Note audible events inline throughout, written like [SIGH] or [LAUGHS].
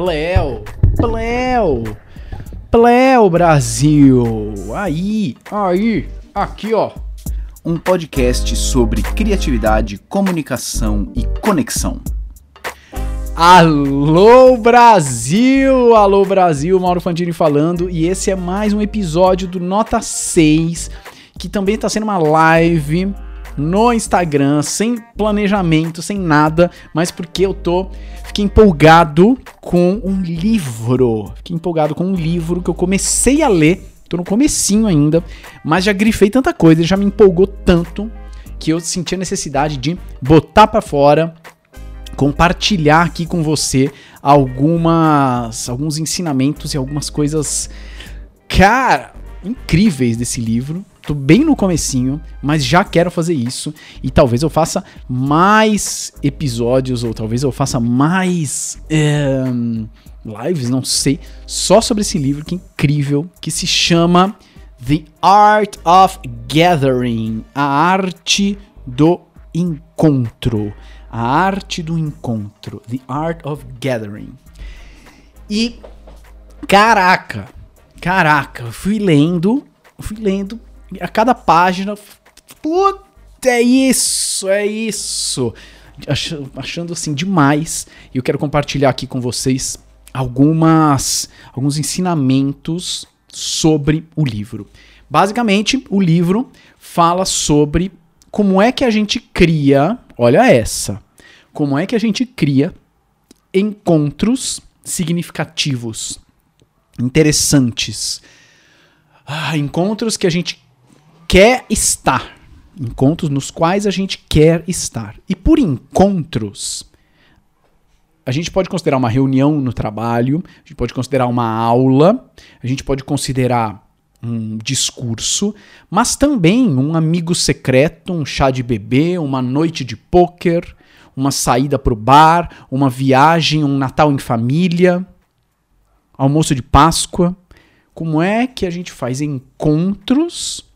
Pleo, Pleo, Pleo Brasil. Aí, aí, aqui ó. Um podcast sobre criatividade, comunicação e conexão. Alô Brasil! Alô Brasil, Mauro Fantini falando e esse é mais um episódio do Nota 6, que também está sendo uma live no Instagram, sem planejamento, sem nada, mas porque eu tô fiquei empolgado com um livro. Fiquei empolgado com um livro que eu comecei a ler, tô no comecinho ainda, mas já grifei tanta coisa, já me empolgou tanto que eu senti a necessidade de botar para fora, compartilhar aqui com você algumas alguns ensinamentos e algumas coisas cara, incríveis desse livro Tô bem no comecinho, mas já quero fazer isso e talvez eu faça mais episódios ou talvez eu faça mais é, lives, não sei, só sobre esse livro que é incrível, que se chama The Art of Gathering, a arte do encontro, a arte do encontro, The Art of Gathering. E caraca, caraca, fui lendo, fui lendo a cada página. Puta, é isso, é isso. Achando assim demais. E eu quero compartilhar aqui com vocês algumas alguns ensinamentos sobre o livro. Basicamente, o livro fala sobre como é que a gente cria, olha essa, como é que a gente cria encontros significativos, interessantes, ah, encontros que a gente quer estar. Encontros nos quais a gente quer estar. E por encontros, a gente pode considerar uma reunião no trabalho, a gente pode considerar uma aula, a gente pode considerar um discurso, mas também um amigo secreto, um chá de bebê, uma noite de pôquer, uma saída para o bar, uma viagem, um Natal em família, almoço de Páscoa. Como é que a gente faz encontros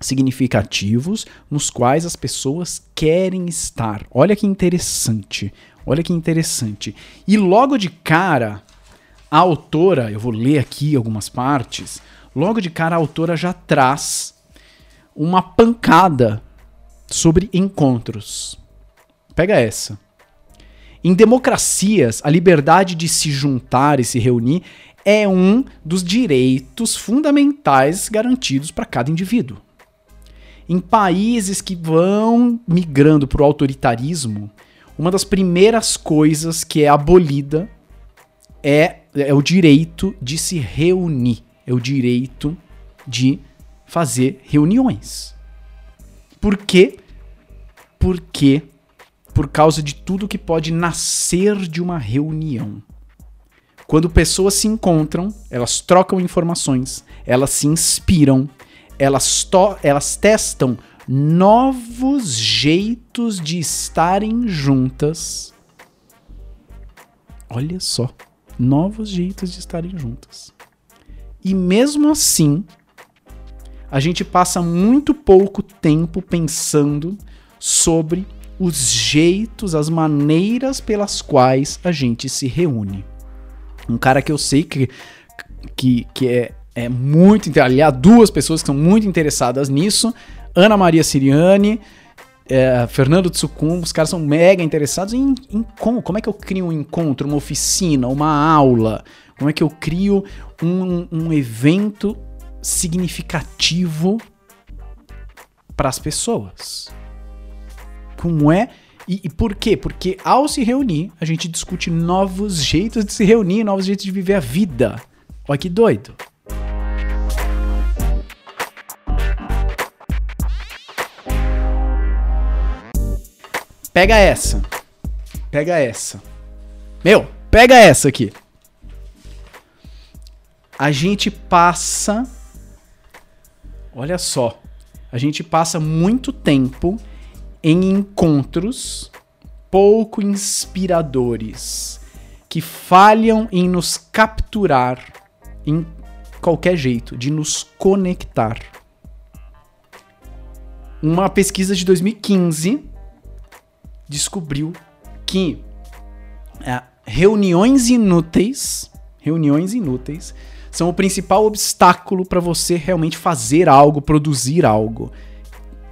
significativos nos quais as pessoas querem estar. Olha que interessante. Olha que interessante. E logo de cara, a autora, eu vou ler aqui algumas partes, logo de cara a autora já traz uma pancada sobre encontros. Pega essa. Em democracias, a liberdade de se juntar e se reunir é um dos direitos fundamentais garantidos para cada indivíduo. Em países que vão migrando para o autoritarismo, uma das primeiras coisas que é abolida é, é o direito de se reunir, é o direito de fazer reuniões. Por quê? Porque por causa de tudo que pode nascer de uma reunião. Quando pessoas se encontram, elas trocam informações, elas se inspiram, elas, elas testam novos jeitos de estarem juntas. Olha só, novos jeitos de estarem juntas. E mesmo assim, a gente passa muito pouco tempo pensando sobre os jeitos, as maneiras pelas quais a gente se reúne. Um cara que eu sei que, que, que é é muito. Aliás, duas pessoas que são muito interessadas nisso: Ana Maria Siriani, é, Fernando Tsukun. Os caras são mega interessados em, em como, como é que eu crio um encontro, uma oficina, uma aula. Como é que eu crio um, um evento significativo para as pessoas? Como é. E, e, por quê? Porque ao se reunir, a gente discute novos jeitos de se reunir, novos jeitos de viver a vida. Olha que doido. Pega essa. Pega essa. Meu, pega essa aqui. A gente passa. Olha só. A gente passa muito tempo em encontros pouco inspiradores que falham em nos capturar em qualquer jeito, de nos conectar. Uma pesquisa de 2015 descobriu que é, reuniões inúteis, reuniões inúteis, são o principal obstáculo para você realmente fazer algo, produzir algo.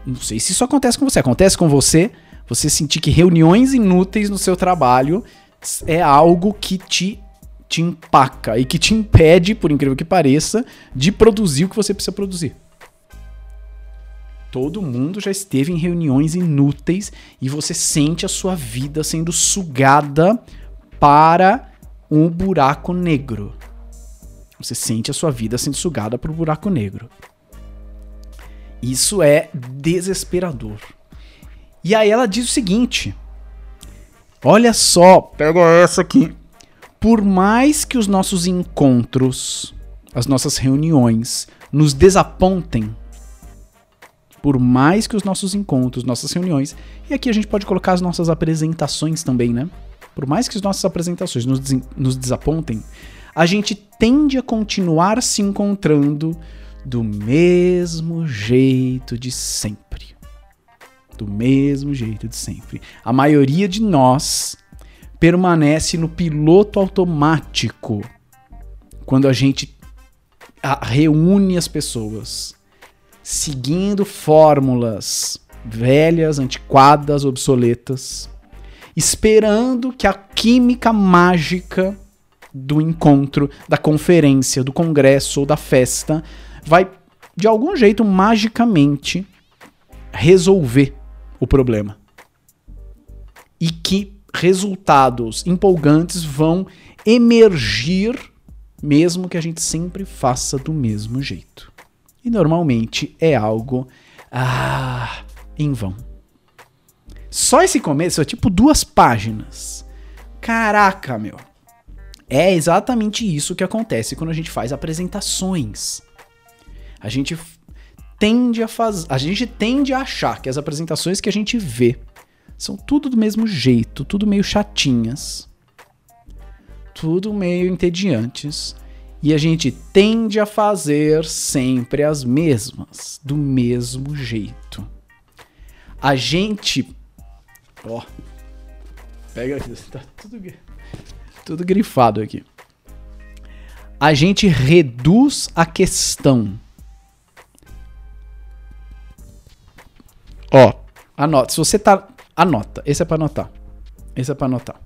Não sei se isso acontece com você. Acontece com você? Você sentir que reuniões inúteis no seu trabalho é algo que te te empaca e que te impede, por incrível que pareça, de produzir o que você precisa produzir. Todo mundo já esteve em reuniões inúteis e você sente a sua vida sendo sugada para um buraco negro. Você sente a sua vida sendo sugada para o buraco negro. Isso é desesperador. E aí ela diz o seguinte: Olha só, pega essa aqui. Por mais que os nossos encontros, as nossas reuniões nos desapontem, por mais que os nossos encontros, nossas reuniões, e aqui a gente pode colocar as nossas apresentações também, né? Por mais que as nossas apresentações nos, nos desapontem, a gente tende a continuar se encontrando do mesmo jeito de sempre. Do mesmo jeito de sempre. A maioria de nós permanece no piloto automático quando a gente reúne as pessoas, seguindo fórmulas velhas, antiquadas, obsoletas, esperando que a química mágica do encontro, da conferência, do congresso ou da festa vai de algum jeito magicamente resolver o problema. E que resultados empolgantes vão emergir, mesmo que a gente sempre faça do mesmo jeito. E normalmente é algo ah, em vão. Só esse começo é tipo duas páginas. Caraca, meu. É exatamente isso que acontece quando a gente faz apresentações. A gente tende a fazer, a gente tende a achar que as apresentações que a gente vê são tudo do mesmo jeito, tudo meio chatinhas, tudo meio entediantes. E a gente tende a fazer sempre as mesmas, do mesmo jeito. A gente. Ó. Pega aqui, [LAUGHS] tá tudo, tudo grifado aqui. A gente reduz a questão. Ó, anota. Se você tá Anota. Esse é para anotar. Esse é para anotar.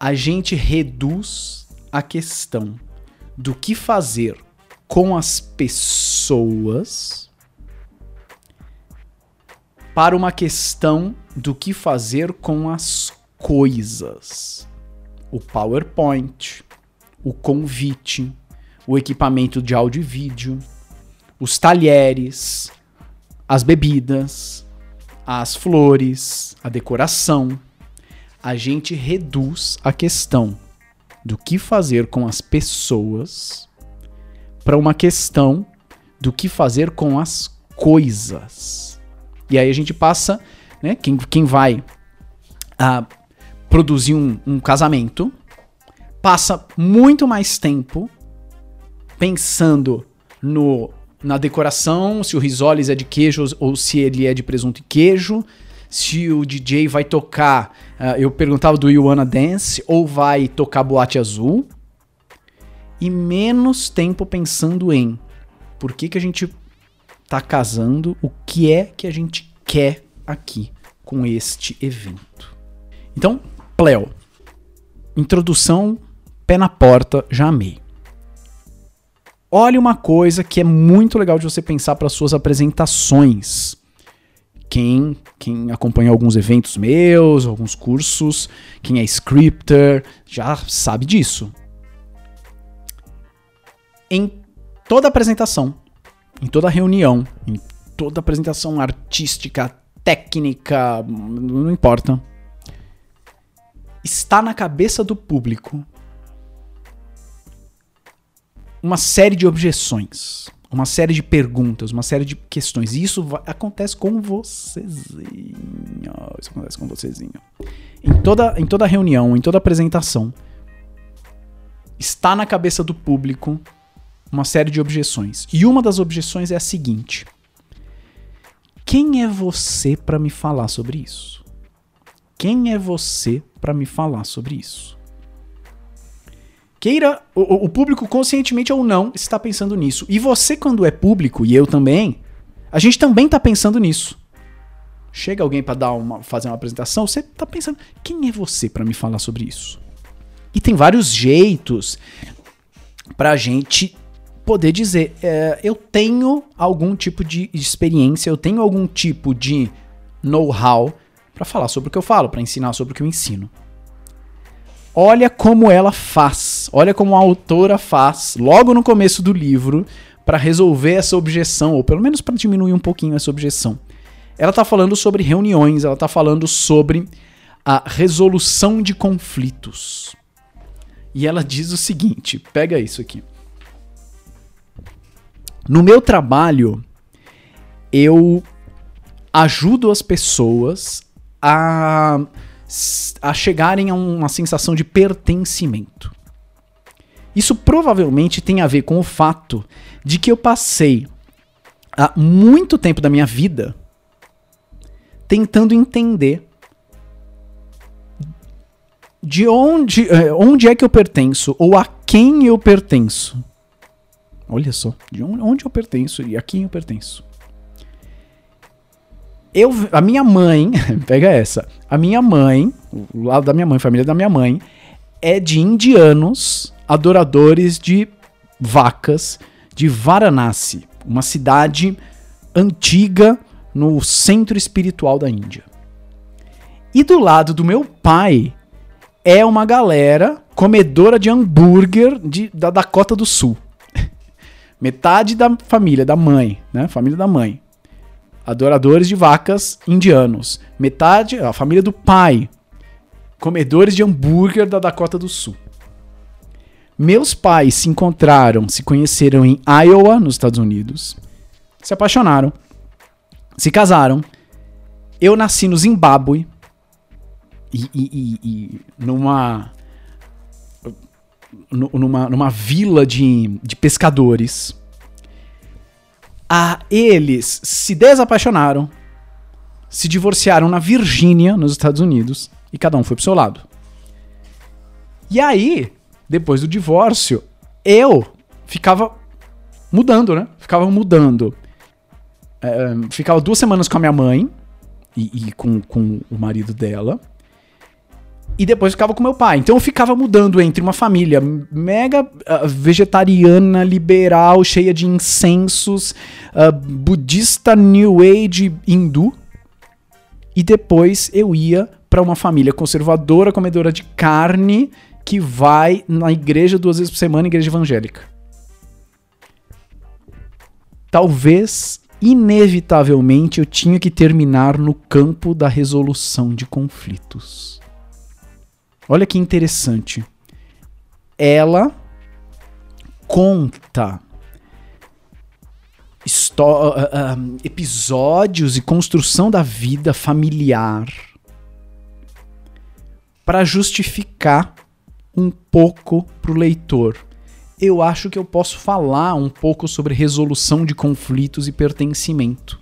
A gente reduz a questão do que fazer com as pessoas para uma questão do que fazer com as coisas. O PowerPoint, o convite, o equipamento de áudio e vídeo, os talheres, as bebidas, as flores, a decoração, a gente reduz a questão do que fazer com as pessoas para uma questão do que fazer com as coisas. E aí a gente passa, né? Quem, quem vai a produzir um, um casamento passa muito mais tempo pensando no na decoração, se o risoles é de queijo ou se ele é de presunto e queijo, se o DJ vai tocar, uh, eu perguntava do You Wanna Dance, ou vai tocar Boate Azul, e menos tempo pensando em por que, que a gente tá casando, o que é que a gente quer aqui com este evento. Então, Pleo, introdução, pé na porta, já amei. Olha uma coisa que é muito legal de você pensar para suas apresentações. Quem, quem acompanha alguns eventos meus, alguns cursos, quem é scripter, já sabe disso. Em toda apresentação, em toda reunião, em toda apresentação artística, técnica, não importa, está na cabeça do público uma série de objeções, uma série de perguntas, uma série de questões. E isso vai, acontece com vocêzinho. Isso acontece com vocêzinho. Em toda, em toda reunião, em toda apresentação, está na cabeça do público uma série de objeções. E uma das objeções é a seguinte: Quem é você para me falar sobre isso? Quem é você para me falar sobre isso? Queira, o, o, público conscientemente ou não está pensando nisso. E você, quando é público, e eu também, a gente também está pensando nisso. Chega alguém para dar uma, fazer uma apresentação, você está pensando, quem é você para me falar sobre isso? E tem vários jeitos para a gente poder dizer, é, eu tenho algum tipo de experiência, eu tenho algum tipo de know-how para falar sobre o que eu falo, para ensinar sobre o que eu ensino. Olha como ela faz, olha como a autora faz, logo no começo do livro, para resolver essa objeção, ou pelo menos para diminuir um pouquinho essa objeção. Ela está falando sobre reuniões, ela está falando sobre a resolução de conflitos. E ela diz o seguinte: pega isso aqui. No meu trabalho, eu ajudo as pessoas a, a chegarem a uma sensação de pertencimento. Isso provavelmente tem a ver com o fato de que eu passei há muito tempo da minha vida tentando entender de onde, eh, onde é que eu pertenço ou a quem eu pertenço. Olha só, de onde eu pertenço e a quem eu pertenço. Eu, a minha mãe, [LAUGHS] pega essa. A minha mãe, o lado da minha mãe, família da minha mãe, é de indianos adoradores de vacas de Varanasi, uma cidade antiga no centro espiritual da Índia. E do lado do meu pai é uma galera comedora de hambúrguer de, da Dakota do Sul. [LAUGHS] Metade da família da mãe, né? Família da mãe adoradores de vacas indianos. Metade, a família do pai, comedores de hambúrguer da Dakota do Sul. Meus pais se encontraram, se conheceram em Iowa, nos Estados Unidos, se apaixonaram, se casaram. Eu nasci no Zimbábue e, e, e, numa, numa, numa vila de, de pescadores ah, eles se desapaixonaram, se divorciaram na Virgínia, nos Estados Unidos, e cada um foi pro seu lado. E aí, depois do divórcio, eu ficava mudando, né? Ficava mudando. É, ficava duas semanas com a minha mãe e, e com, com o marido dela e depois ficava com meu pai. Então eu ficava mudando entre uma família mega uh, vegetariana, liberal, cheia de incensos, uh, budista, new age, hindu. E depois eu ia para uma família conservadora, comedora de carne, que vai na igreja duas vezes por semana, igreja evangélica. Talvez, inevitavelmente, eu tinha que terminar no campo da resolução de conflitos. Olha que interessante. Ela conta uh, uh, episódios e construção da vida familiar para justificar um pouco para o leitor. Eu acho que eu posso falar um pouco sobre resolução de conflitos e pertencimento.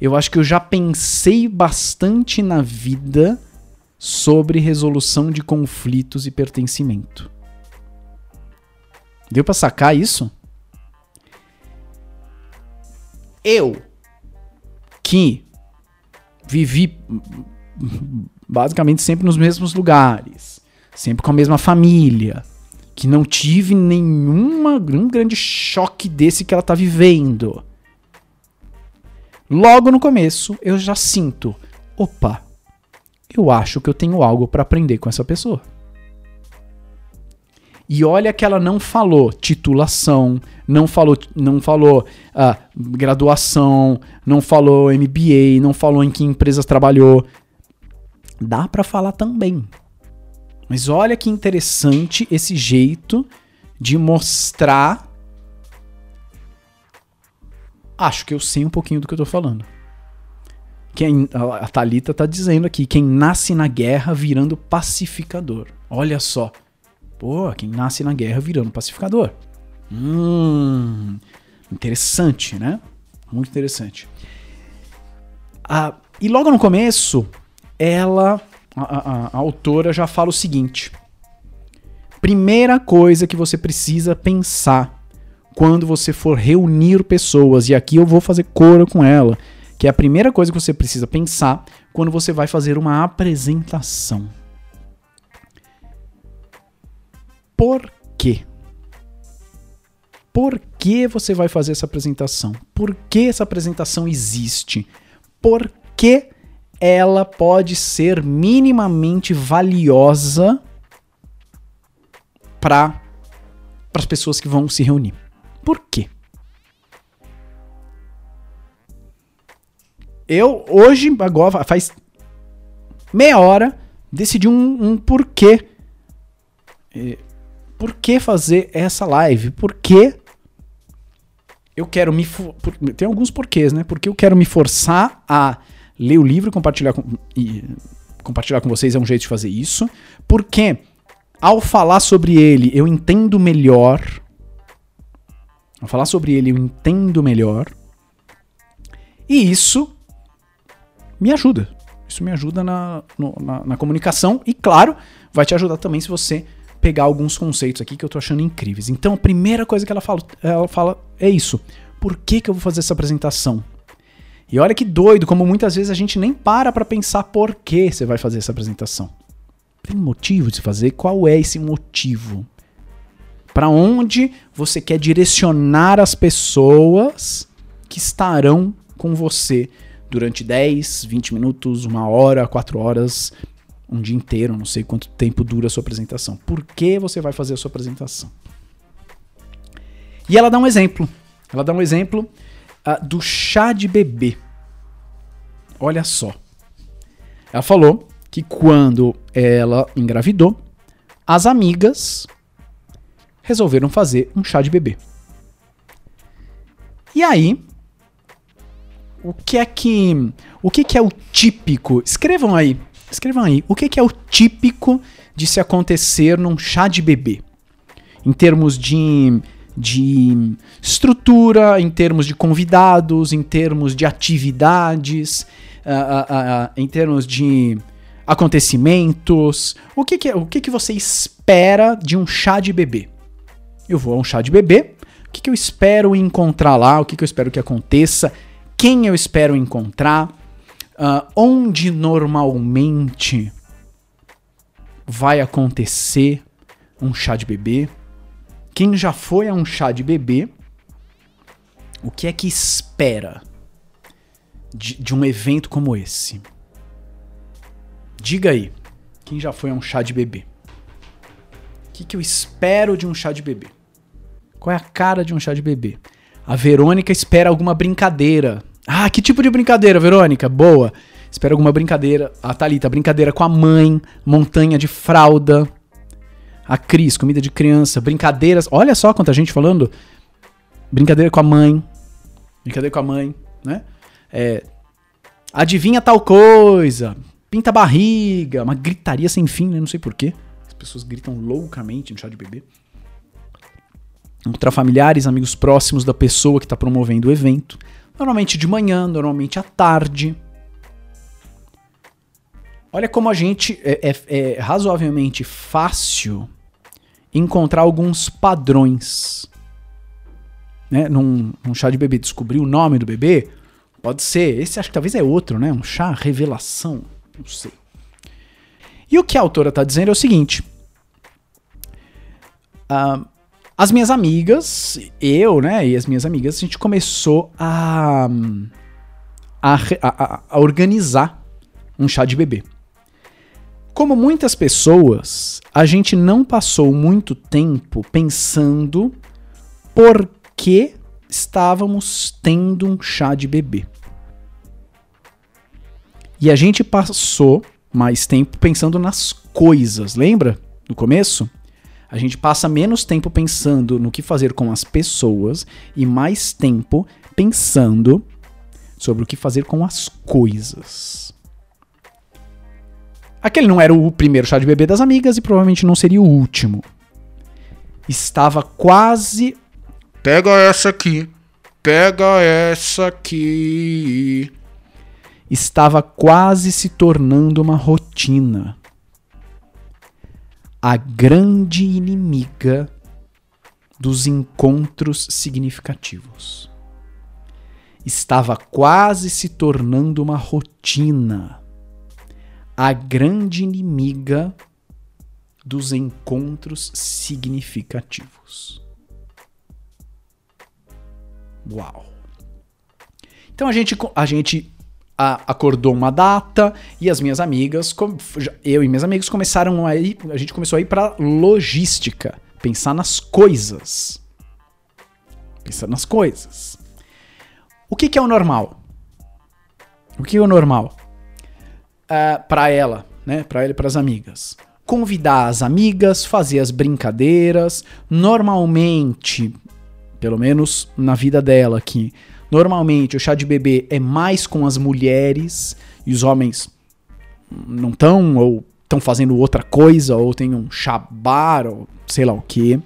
Eu acho que eu já pensei bastante na vida sobre resolução de conflitos e pertencimento. Deu para sacar isso? Eu que vivi basicamente sempre nos mesmos lugares, sempre com a mesma família, que não tive nenhuma um grande choque desse que ela tá vivendo. Logo no começo, eu já sinto, opa, eu acho que eu tenho algo para aprender com essa pessoa. E olha que ela não falou titulação, não falou, não falou ah, graduação, não falou MBA, não falou em que empresas trabalhou. Dá para falar também. Mas olha que interessante esse jeito de mostrar. Acho que eu sei um pouquinho do que eu tô falando. Quem, a Talita está dizendo aqui, quem nasce na guerra virando pacificador. Olha só. Pô, quem nasce na guerra virando pacificador. Hum, interessante, né? Muito interessante. Ah, e logo no começo, ela, a, a, a autora já fala o seguinte: primeira coisa que você precisa pensar quando você for reunir pessoas, e aqui eu vou fazer coro com ela, que é a primeira coisa que você precisa pensar quando você vai fazer uma apresentação. Por quê? Por que você vai fazer essa apresentação? Por que essa apresentação existe? Por que ela pode ser minimamente valiosa para as pessoas que vão se reunir? Por quê? Eu, hoje, agora, faz meia hora, decidi um, um porquê. É, por que fazer essa live? Por que eu quero me. Tem alguns porquês, né? Porque eu quero me forçar a ler o livro e compartilhar com, e compartilhar com vocês é um jeito de fazer isso. Porque ao falar sobre ele, eu entendo melhor. Ao falar sobre ele, eu entendo melhor. E isso me ajuda. Isso me ajuda na, no, na, na comunicação e, claro, vai te ajudar também se você pegar alguns conceitos aqui que eu tô achando incríveis. Então, a primeira coisa que ela fala, ela fala é isso. Por que, que eu vou fazer essa apresentação? E olha que doido, como muitas vezes a gente nem para para pensar por que você vai fazer essa apresentação. Tem motivo de fazer? Qual é esse motivo? Para onde você quer direcionar as pessoas que estarão com você durante 10, 20 minutos, uma hora, quatro horas, um dia inteiro, não sei quanto tempo dura a sua apresentação. Por que você vai fazer a sua apresentação? E ela dá um exemplo. Ela dá um exemplo uh, do chá de bebê. Olha só. Ela falou que quando ela engravidou, as amigas resolveram fazer um chá de bebê. E aí, o que é que o que, que é o típico? Escrevam aí Escrevam aí, o que, que é o típico de se acontecer num chá de bebê? Em termos de, de estrutura, em termos de convidados, em termos de atividades, uh, uh, uh, em termos de acontecimentos. O que, que, é, o que, que você espera de um chá de bebê? Eu vou a um chá de bebê. O que, que eu espero encontrar lá? O que, que eu espero que aconteça? Quem eu espero encontrar? uh, onde normalmente vai acontecer um chá de bebê. Quem já foi a um chá de bebê, o que é que espera de, de um evento como esse? Diga aí, quem já foi a um chá de bebê? O que, que eu espero de um chá de bebê? Qual é a cara de um chá de bebê? A Verônica espera alguma brincadeira ah, que tipo de brincadeira, Verônica? Boa. Espero alguma brincadeira. A Thalita, brincadeira com a mãe, montanha de fralda. A Cris, comida de criança, brincadeiras. Olha só quanta gente falando. Brincadeira com a mãe. Brincadeira com a mãe, né? É, adivinha tal coisa. Pinta barriga. Uma gritaria sem fim, né? Não sei porquê. As pessoas gritam loucamente no chá de bebê. Encontrar familiares, amigos próximos da pessoa que está promovendo o evento. Normalmente de manhã, normalmente à tarde. Olha como a gente é, é, é razoavelmente fácil encontrar alguns padrões. Né? Num, num chá de bebê, descobrir o nome do bebê, pode ser. Esse acho que talvez é outro, né? Um chá revelação. Não sei. E o que a autora está dizendo é o seguinte: uh, as minhas amigas, eu, né, e as minhas amigas, a gente começou a, a, a, a organizar um chá de bebê. Como muitas pessoas, a gente não passou muito tempo pensando por que estávamos tendo um chá de bebê. E a gente passou mais tempo pensando nas coisas, lembra? No começo? A gente passa menos tempo pensando no que fazer com as pessoas e mais tempo pensando sobre o que fazer com as coisas. Aquele não era o primeiro chá de bebê das amigas e provavelmente não seria o último. Estava quase. Pega essa aqui. Pega essa aqui. estava quase se tornando uma rotina. A grande inimiga dos encontros significativos. Estava quase se tornando uma rotina. A grande inimiga dos encontros significativos. Uau! Então a gente, a gente a, acordou uma data e as minhas amigas, eu e minhas amigas começaram a ir, a gente começou a ir para logística, pensar nas coisas. Pensar nas coisas. O que, que é o normal? O que é o normal? Uh, é, para ela, né? Para ela e para as amigas. Convidar as amigas, fazer as brincadeiras. Normalmente, pelo menos na vida dela aqui, normalmente o chá de bebê é mais com as mulheres e os homens não estão ou estão fazendo outra coisa ou tem um chá bar ou sei lá o que.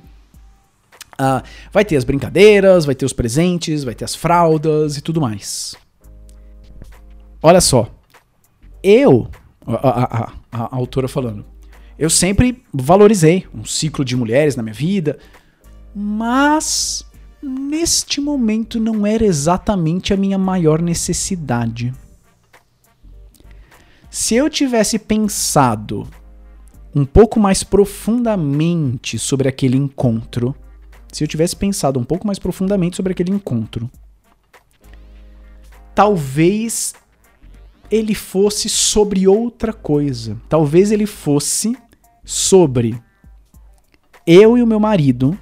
Uh, vai ter as brincadeiras, vai ter os presentes, vai ter as fraldas e tudo mais. Olha só. Eu, a, a, a, a autora falando, eu sempre valorizei um ciclo de mulheres na minha vida, mas neste momento não era exatamente a minha maior necessidade. Se eu tivesse pensado um pouco mais profundamente sobre aquele encontro, se eu tivesse pensado um pouco mais profundamente sobre aquele encontro, talvez ele fosse sobre outra coisa. Talvez ele fosse sobre eu e o meu marido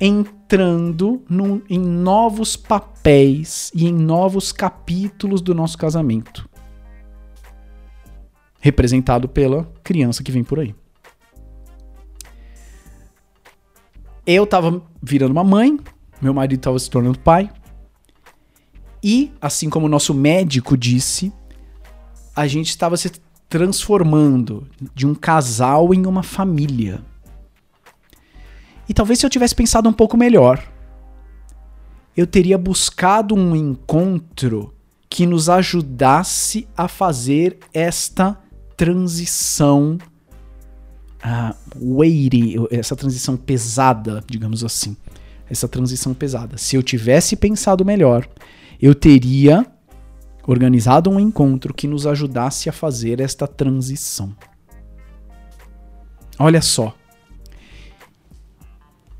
entrando em novos papéis e em novos capítulos do nosso casamento. Representado pela criança que vem por aí. Eu tava virando uma mãe, meu marido tava se tornando pai. E, assim como o nosso médico disse, a gente estava se transformando de um casal em uma família. E talvez se eu tivesse pensado um pouco melhor, eu teria buscado um encontro que nos ajudasse a fazer esta transição uh, weighty, essa transição pesada, digamos assim. Essa transição pesada. Se eu tivesse pensado melhor, eu teria organizado um encontro que nos ajudasse a fazer esta transição. Olha só.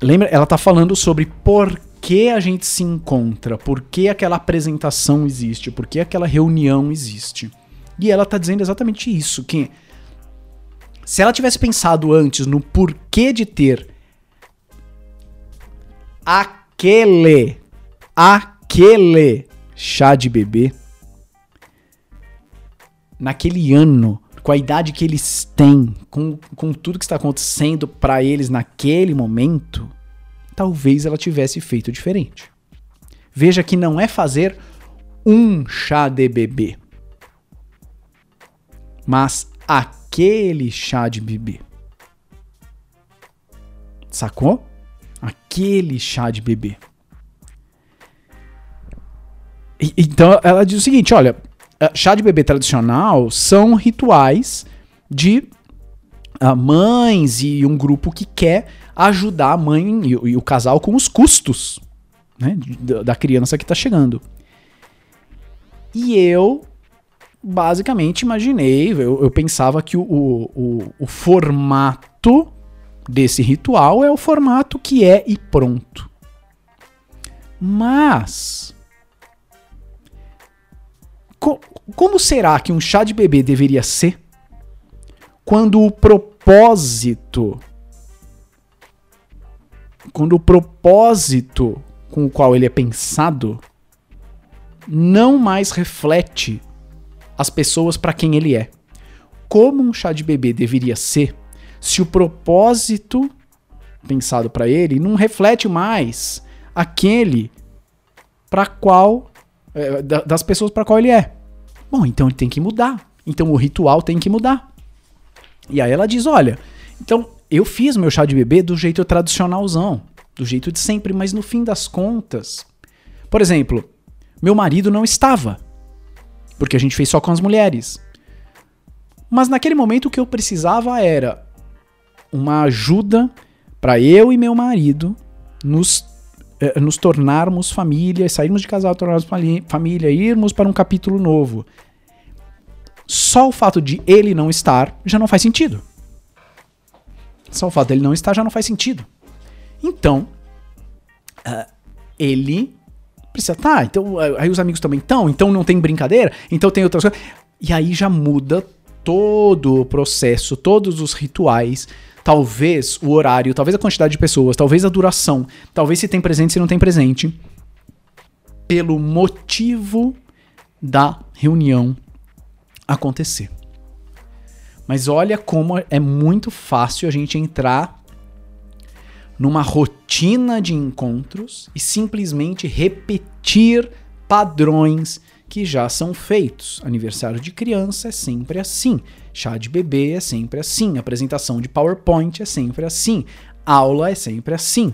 Lembra? Ela está falando sobre por que a gente se encontra, por que aquela apresentação existe, por que aquela reunião existe. E ela está dizendo exatamente isso, que se ela tivesse pensado antes no porquê de ter aquele, aquele chá de bebê, naquele ano, com a idade que eles têm, com, com tudo que está acontecendo para eles naquele momento, talvez ela tivesse feito diferente. Veja que não é fazer um chá de bebê, mas aquele chá de bebê. Sacou? Aquele chá de bebê. E, então ela diz o seguinte: olha, eh, chá de bebê tradicional são rituais de uh, mães e um grupo que quer ajudar a mãe e, e o casal com os custos né, da criança que está chegando. E eu basicamente imaginei, eu, eu pensava que o, o, o, formato desse ritual é o formato que é e pronto. Mas. Como será que um chá de bebê deveria ser quando o propósito. Quando o propósito com o qual ele é pensado não mais reflete as pessoas para quem ele é. Como um chá de bebê deveria ser se o propósito pensado para ele não reflete mais aquele para qual é, das pessoas para qual ele é. Bom, então ele tem que mudar. Então o ritual tem que mudar. E aí ela diz: "Olha, então eu fiz meu chá de bebê do jeito tradicionalzão, do jeito de sempre, mas no fim das contas, por exemplo, meu marido não estava porque a gente fez só com as mulheres. Mas naquele momento o que eu precisava era uma ajuda para eu e meu marido nos, nos tornarmos família, sairmos de casal, tornarmos família, irmos para um capítulo novo. Só o fato de ele não estar já não faz sentido. Só o fato dele não estar já não faz sentido. Então, uh, ele precisa. Tá, então aí os amigos também estão, então não tem brincadeira, então tem outras coisas. E aí já muda todo o processo, todos os rituais, talvez o horário, talvez a quantidade de pessoas, talvez a duração, talvez se tem presente, se não tem presente, pelo motivo da reunião acontecer. Mas olha como é muito fácil a gente entrar numa rotina de encontros e simplesmente repetir padrões que já são feitos. Aniversário de criança é sempre assim, chá de bebê é sempre assim, apresentação de PowerPoint é sempre assim, aula é sempre assim.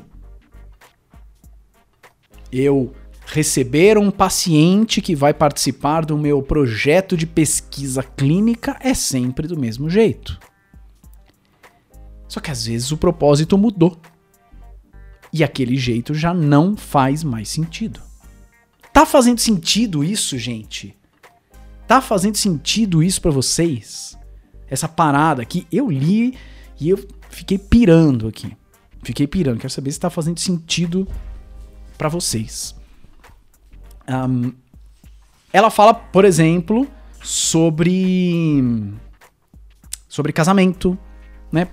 Eu receber um paciente que vai participar do meu projeto de pesquisa clínica é sempre do mesmo jeito. Só que às vezes o propósito mudou. E aquele jeito já não faz mais sentido. Tá fazendo sentido isso, gente? Tá fazendo sentido isso para vocês? Essa parada aqui, eu li e eu fiquei pirando aqui. Fiquei pirando, quero saber se tá fazendo sentido para vocês. Um, ela fala, por exemplo, sobre sobre casamento, né?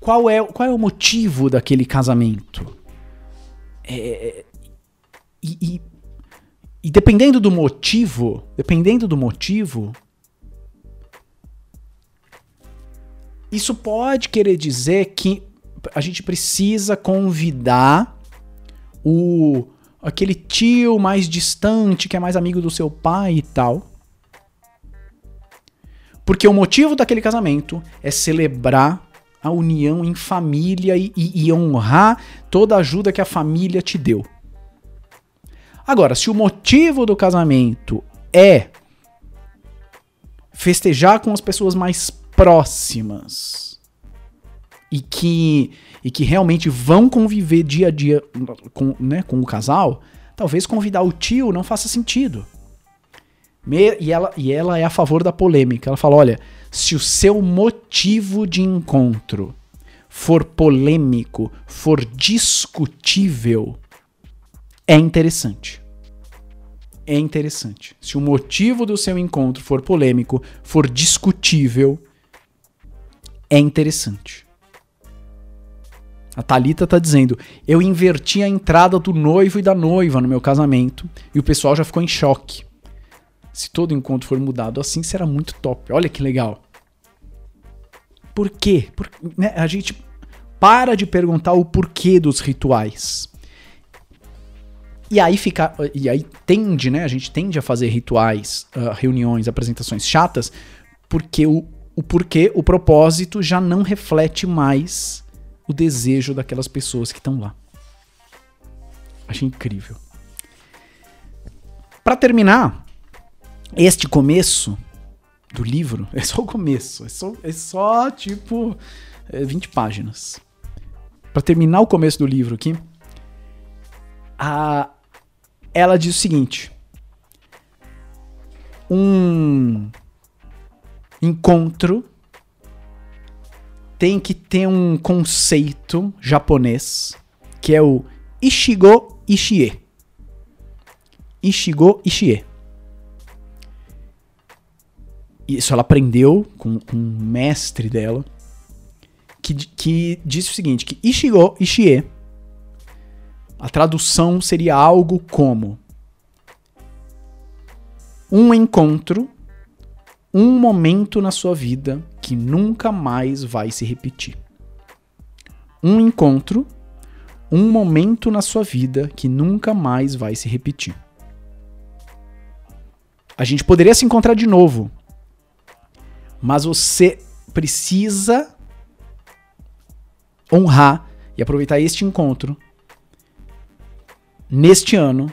qual é, qual é o motivo daquele casamento? É, e, e, e dependendo do motivo, dependendo do motivo, isso pode querer dizer que a gente precisa convidar o aquele tio mais distante que é mais amigo do seu pai e tal. Porque o motivo daquele casamento é celebrar a união em família e, e, e honrar toda a ajuda que a família te deu. Agora, se o motivo do casamento é festejar com as pessoas mais próximas e que, e que realmente vão conviver dia a dia com, né, com o casal, talvez convidar o tio não faça sentido. Me, e, ela, e ela é a favor da polêmica. Ela fala: olha, se o seu motivo de encontro for polêmico, for discutível, é interessante. É interessante. Se o motivo do seu encontro for polêmico, for discutível, é interessante. A Talita tá dizendo: "Eu inverti a entrada do noivo e da noiva no meu casamento e o pessoal já ficou em choque. Se todo encontro for mudado assim, será muito top. Olha que legal. Por quê? Por, né, a gente para de perguntar o porquê dos rituais. E aí fica. E aí tende, né? A gente tende a fazer rituais, uh, reuniões, apresentações chatas, porque o, o porquê, o propósito já não reflete mais o desejo daquelas pessoas que estão lá. Achei incrível. Para terminar, este começo do livro [LAUGHS] é só o começo. É só, é só tipo, é 20 páginas. Para terminar o começo do livro aqui, a, ela diz o seguinte: um encontro tem que ter um conceito japonês que é o Ishigo Ishie. Ishigo Ishie. Isso ela aprendeu com, com um mestre dela, que, que disse o seguinte, que Ishigo Ishie, a tradução seria algo como um encontro, um momento na sua vida que nunca mais vai se repetir. Um encontro, um momento na sua vida que nunca mais vai se repetir. A gente poderia se encontrar de novo, mas você precisa honrar e aproveitar este encontro neste ano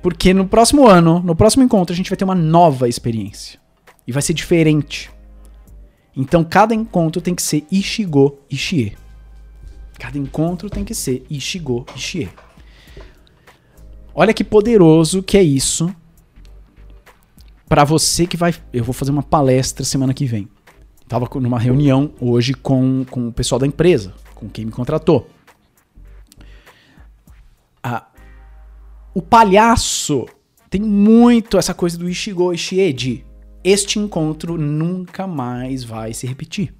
Porque no próximo ano, no próximo encontro, a gente vai ter uma nova experiência. E vai ser diferente. Então cada encontro tem que ser Ishigo Ishie. Cada encontro tem que ser Ishigo Ishie. Olha que poderoso que é isso para você que vai. Eu vou fazer uma palestra semana que vem. Tava numa reunião hoje com, com o pessoal da empresa, com quem me contratou. Ah, o palhaço tem muito essa coisa do Ishigo Ishie de este encontro nunca mais vai se repetir.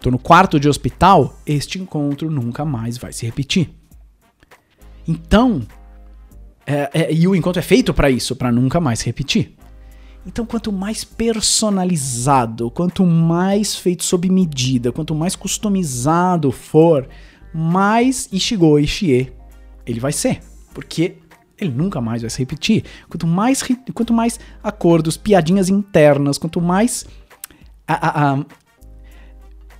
Tô no quarto de hospital, este encontro nunca mais vai se repetir. Então, é, é, e o encontro é feito para isso, para nunca mais se repetir. Então, quanto mais personalizado, quanto mais feito sob medida, quanto mais customizado for, mais Ishigo Ishie ele vai ser. Porque ele nunca mais vai se repetir. Quanto mais, quanto mais acordos, piadinhas internas, quanto mais a, a, a,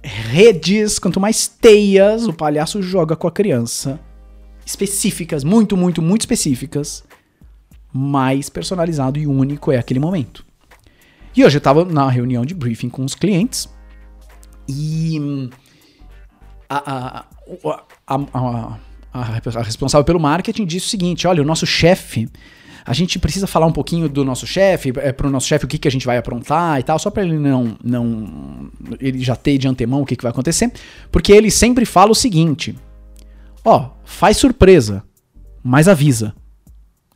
redes, quanto mais teias o palhaço joga com a criança, específicas, muito, muito, muito específicas, mais personalizado e único é aquele momento. E hoje eu estava na reunião de briefing com os clientes e a, a, a, a, responsável pelo marketing disse o seguinte: olha, o nosso chefe. A gente precisa falar um pouquinho do nosso chefe, é, para o nosso chefe o que, que a gente vai aprontar e tal, só para ele não, não. ele já ter de antemão o que, que vai acontecer. Porque ele sempre fala o seguinte: ó, faz surpresa, mas avisa.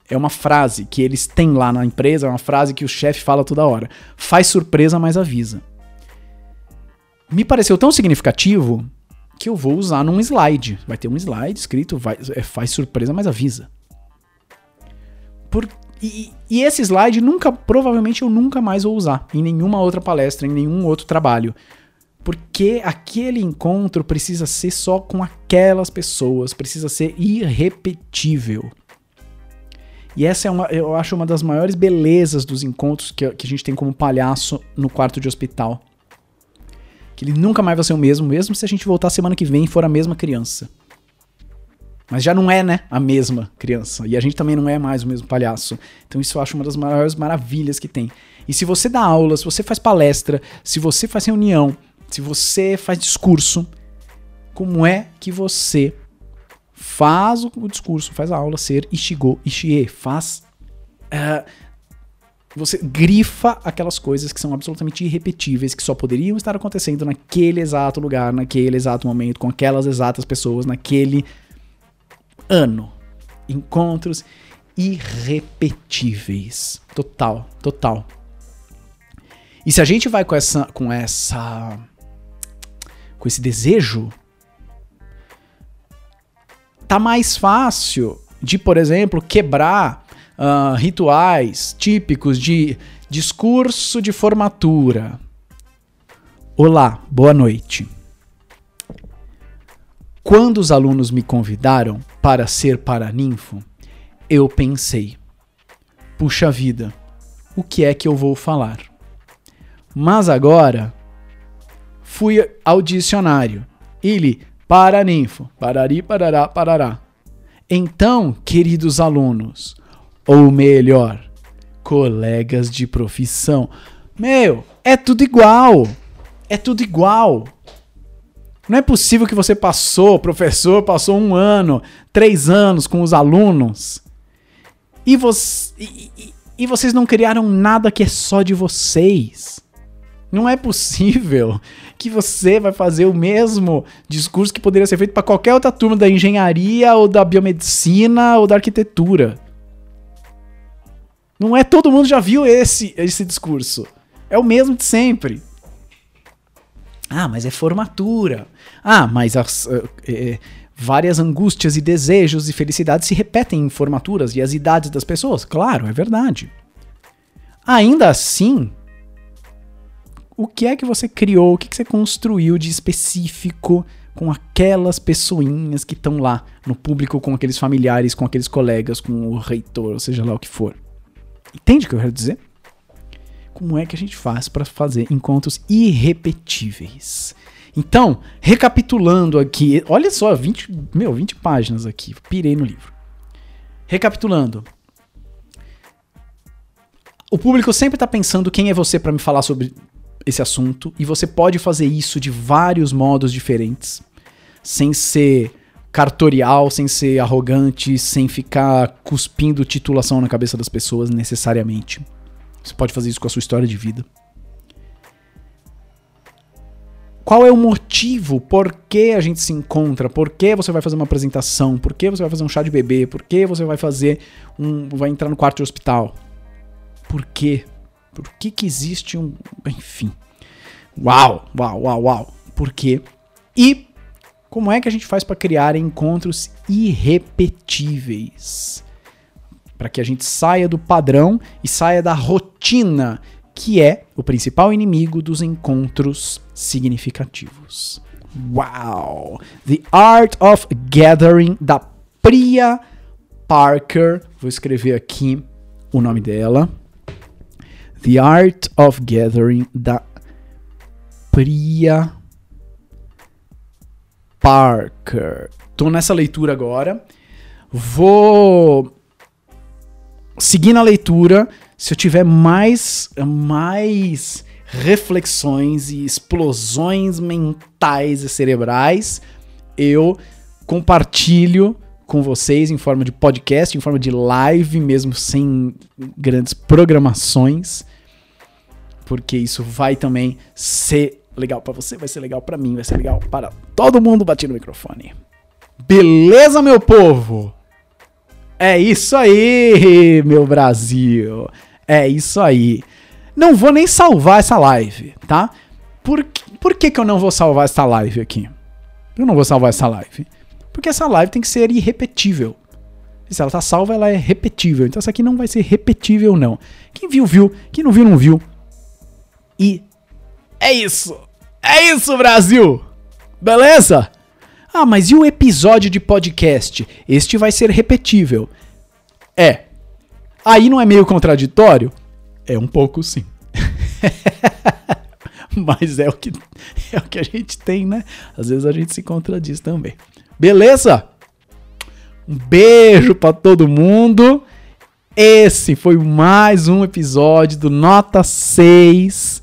É uma frase que eles têm lá na empresa, é uma frase que o chefe fala toda hora. Faz surpresa, mas avisa. Me pareceu tão significativo que eu vou usar num slide. Vai ter um slide escrito, vai, é, faz surpresa, mas avisa. Por, e, e, esse slide nunca, provavelmente eu nunca mais vou usar em nenhuma outra palestra, em nenhum outro trabalho. Porque aquele encontro precisa ser só com aquelas pessoas, precisa ser irrepetível. E essa é uma, eu acho uma das maiores belezas dos encontros que, que a gente tem como palhaço no quarto de hospital que ele nunca mais vai ser o mesmo, mesmo se a gente voltar semana que vem e for a mesma criança. Mas já não é, né, a mesma criança. E a gente também não é mais o mesmo palhaço. Então isso eu acho uma das maiores maravilhas que tem. E se você dá aula, se você faz palestra, se você faz reunião, se você faz discurso, como é que você faz o discurso, faz a aula ser Ishigo, Ishie, faz uh, você grifa aquelas coisas que são absolutamente irrepetíveis, que só poderiam estar acontecendo naquele exato lugar, naquele exato momento, com aquelas exatas pessoas, naquele ano. Encontros irrepetíveis. Total, total. E se a gente vai com essa com essa com esse desejo, tá mais fácil de, por exemplo, quebrar uh, rituais típicos de discurso de formatura. Olá, boa noite. Quando os alunos me convidaram para ser paraninfo, eu pensei: puxa vida, o que é que eu vou falar? Mas agora fui ao dicionário. Ele, paraninfo, parari, parará, parará. Então, queridos alunos, ou melhor, colegas de profissão. Meu, é tudo igual. É tudo igual. Não é possível que você passou, professor, passou um ano, três anos com os alunos e, e, e vocês não criaram nada que é só de vocês. Não é possível [LAUGHS] que você vai fazer o mesmo discurso que poderia ser feito para qualquer outra turma da engenharia ou da biomedicina ou da arquitetura. Não é todo mundo já viu esse, esse discurso. É o mesmo de sempre. Ah, mas é formatura. Ah, mas as, uh, é, várias angústias e desejos e felicidades se repetem em formaturas e as idades das pessoas. Claro, é verdade. Ainda assim, o que é que você criou, o que, que você construiu de específico com aquelas pessoinhas que estão lá no público, com aqueles familiares, com aqueles colegas, com o reitor, seja lá o que for. Entende o que eu quero dizer? Como é que a gente faz para fazer encontros irrepetíveis? Então, recapitulando aqui, olha só, 20, meu, 20 páginas aqui, pirei no livro. Recapitulando. o público sempre está pensando quem é você para me falar sobre esse assunto e você pode fazer isso de vários modos diferentes, sem ser cartorial, sem ser arrogante, sem ficar cuspindo titulação na cabeça das pessoas necessariamente. Você pode fazer isso com a sua história de vida. Qual é o motivo? Por que a gente se encontra? Por que você vai fazer uma apresentação? Por que você vai fazer um chá de bebê? Por que você vai fazer um. vai entrar no quarto de hospital? Por quê? Por que, que existe um. Enfim. Uau, uau, uau, uau. Por quê? E como é que a gente faz para criar encontros irrepetíveis? Para que a gente saia do padrão e saia da rotina, que é o principal inimigo dos encontros significativos. Uau! The Art of Gathering da Priya Parker. Vou escrever aqui o nome dela. The Art of Gathering da Priya Parker. Tô nessa leitura agora. Vou seguir na leitura. Se eu tiver mais mais reflexões e explosões mentais e cerebrais, eu compartilho com vocês em forma de podcast, em forma de live, mesmo sem grandes programações, porque isso vai também ser legal para você, vai ser legal para mim, vai ser legal para todo mundo bater no microfone. Beleza, meu povo? É isso aí, meu Brasil. É isso aí. Não vou nem salvar essa live, tá? Por, por que, que eu não vou salvar essa live aqui? Eu não vou salvar essa live porque essa live tem que ser irrepetível. E se ela tá salva, ela é repetível. Então essa aqui não vai ser repetível, não. Quem viu, viu. Quem não viu, não viu. E é isso. É isso, Brasil! Beleza? Ah, mas e o episódio de podcast? Este vai ser repetível. É. Aí não é meio contraditório? É um pouco sim. [LAUGHS] mas é o que é o que a gente tem, né? Às vezes a gente se contradiz também. Beleza? Um beijo para todo mundo. Esse foi mais um episódio do Nota 6.